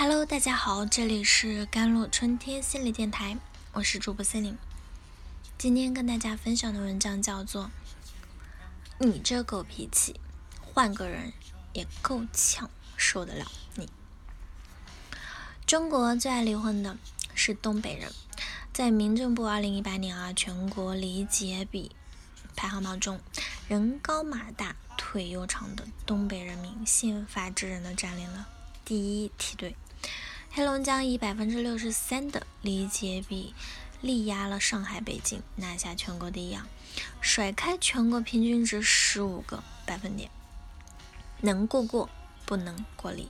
Hello，大家好，这里是甘露春天心理电台，我是主播森林。今天跟大家分享的文章叫做《你这狗脾气，换个人也够呛受得了你》。中国最爱离婚的是东北人，在民政部二零一八年啊全国离结比排行榜中，人高马大、腿又长的东北人民宪法之人的占领了第一梯队。黑龙江以百分之六十三的离结比力压了上海、北京，拿下全国第一，甩开全国平均值十五个百分点。能过过，不能过离。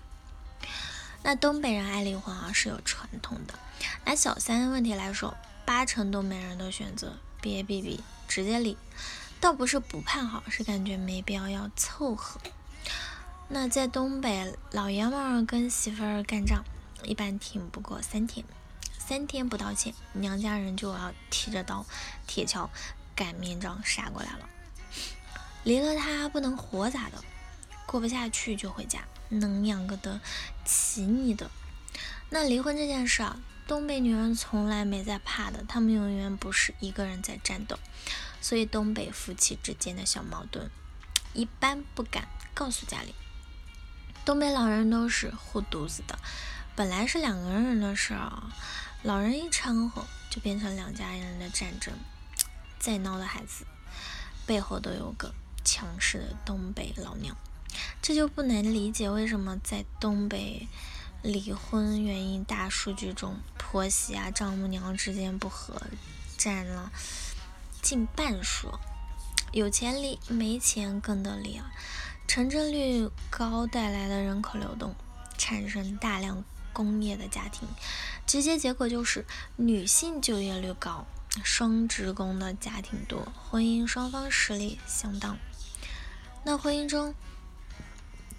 那东北人爱离婚啊是有传统的。拿小三问题来说，八成东北人都选择别逼逼，直接离。倒不是不看好，是感觉没必要要凑合。那在东北，老爷们儿跟媳妇儿干仗。一般挺不过三天，三天不道歉，娘家人就要提着刀、铁锹擀面杖杀过来了。离了他不能活咋的？过不下去就回家，能养个得起你的？那离婚这件事啊，东北女人从来没在怕的，她们永远不是一个人在战斗，所以东北夫妻之间的小矛盾，一般不敢告诉家里。东北老人都是护犊子的。本来是两个人的事儿，老人一掺和，就变成两家人的战争。再闹的孩子，背后都有个强势的东北老娘，这就不难理解为什么在东北离婚原因大数据中，婆媳啊、丈母娘之间不和占了近半数。有钱离，没钱更得离啊！城镇率高带来的人口流动，产生大量。工业的家庭，直接结果就是女性就业率高，双职工的家庭多，婚姻双方实力相当。那婚姻中，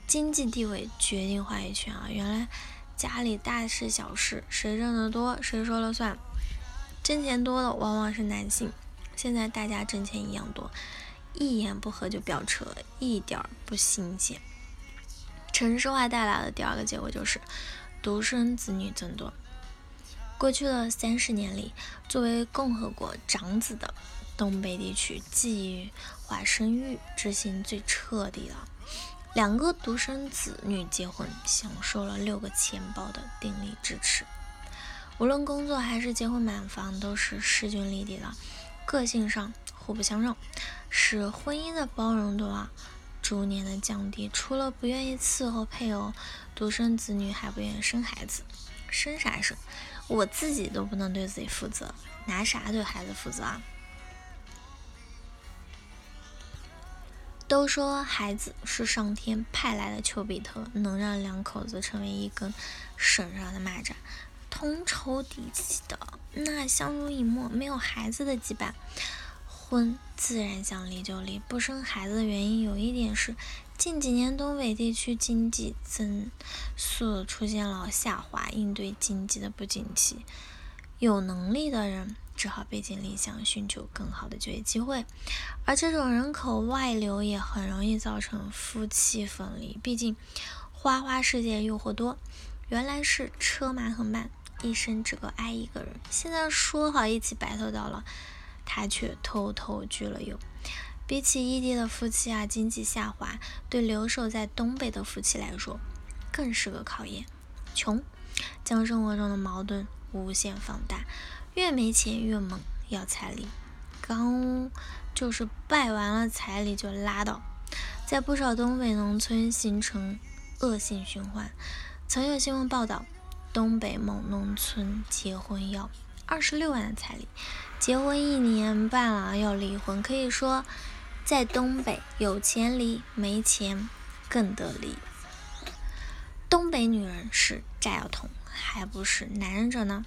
经济地位决定话语权啊！原来家里大事小事谁挣得多谁说了算，挣钱多的往往是男性。现在大家挣钱一样多，一言不合就飙车，一点儿不新鲜。城市化带来的第二个结果就是。独生子女增多。过去的三十年里，作为共和国长子的东北地区，计划生育执行最彻底了。两个独生子女结婚，享受了六个钱包的鼎力支持。无论工作还是结婚买房，都是势均力敌了。个性上互不相让，使婚姻的包容度啊。逐年的降低，除了不愿意伺候配偶，独生子女还不愿意生孩子。生啥生？我自己都不能对自己负责，拿啥对孩子负责啊？都说孩子是上天派来的丘比特，能让两口子成为一根绳上的蚂蚱，同仇敌气的，那相濡以沫，没有孩子的羁绊。婚自然想离就离，不生孩子的原因有一点是，近几年东北地区经济增速出现了下滑，应对经济的不景气，有能力的人只好背井离乡，寻求更好的就业机会，而这种人口外流也很容易造成夫妻分离，毕竟花花世界诱惑多，原来是车马很慢，一生只够爱一个人，现在说好一起白头到老。他却偷偷聚了友。比起异地的夫妻啊，经济下滑对留守在东北的夫妻来说，更是个考验。穷将生活中的矛盾无限放大，越没钱越猛要彩礼，刚就是拜完了彩礼就拉倒，在不少东北农村形成恶性循环。曾有新闻报道，东北某农村结婚要二十六万的彩礼。结婚一年半了要离婚，可以说在东北有钱离，没钱更得离。东北女人是炸药桶，还不是男人者呢？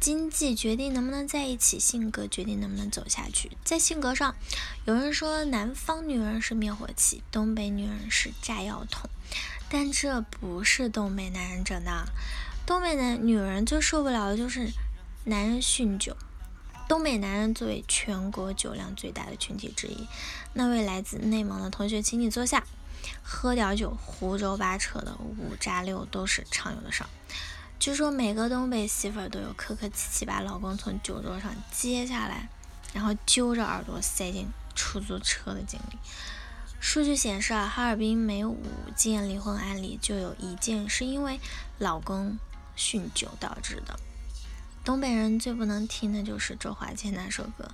经济决定能不能在一起，性格决定能不能走下去。在性格上，有人说南方女人是灭火器，东北女人是炸药桶，但这不是东北男人者呢。东北的女人最受不了的就是男人酗酒。东北男人作为全国酒量最大的群体之一，那位来自内蒙的同学，请你坐下，喝点酒，胡诌八扯的五扎六都是常有的事儿。据说每个东北媳妇儿都有客客气气把老公从酒桌上接下来，然后揪着耳朵塞进出租车的经历。数据显示啊，哈尔滨每五件离婚案里就有一件是因为老公酗酒导致的。东北人最不能听的就是周华健那首歌。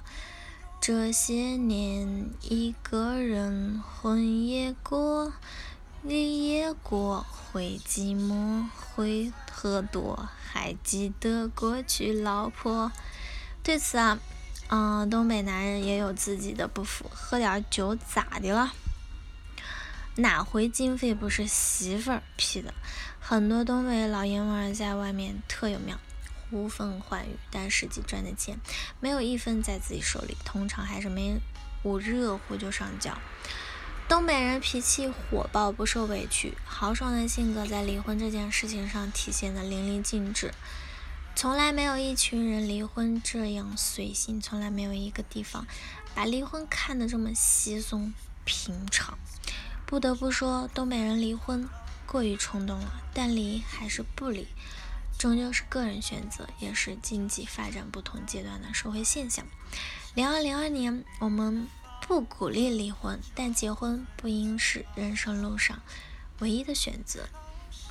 这些年，一个人婚也过，礼也过，会寂寞，会喝多，还记得过去老婆。对此啊，嗯，东北男人也有自己的不服，喝点酒咋的了？哪回经费不是媳妇儿批的？很多东北老爷们儿在外面特有面。呼风唤雨，但实际赚的钱没有一分在自己手里，通常还是没捂热乎就上交。东北人脾气火爆，不受委屈，豪爽的性格在离婚这件事情上体现的淋漓尽致。从来没有一群人离婚这样随性，从来没有一个地方把离婚看得这么稀松平常。不得不说，东北人离婚过于冲动了，但离还是不离。终究是个人选择，也是经济发展不同阶段的社会现象。零二零二年，我们不鼓励离婚，但结婚不应是人生路上唯一的选择。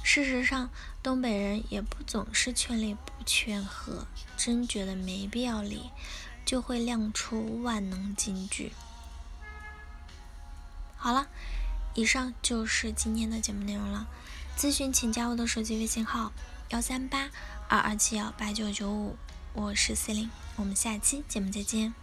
事实上，东北人也不总是劝离不劝和，真觉得没必要离，就会亮出万能金句。好了，以上就是今天的节目内容了。咨询请加我的手机微信号。幺三八二二七幺八九九五，我是 C 零，我们下期节目再见。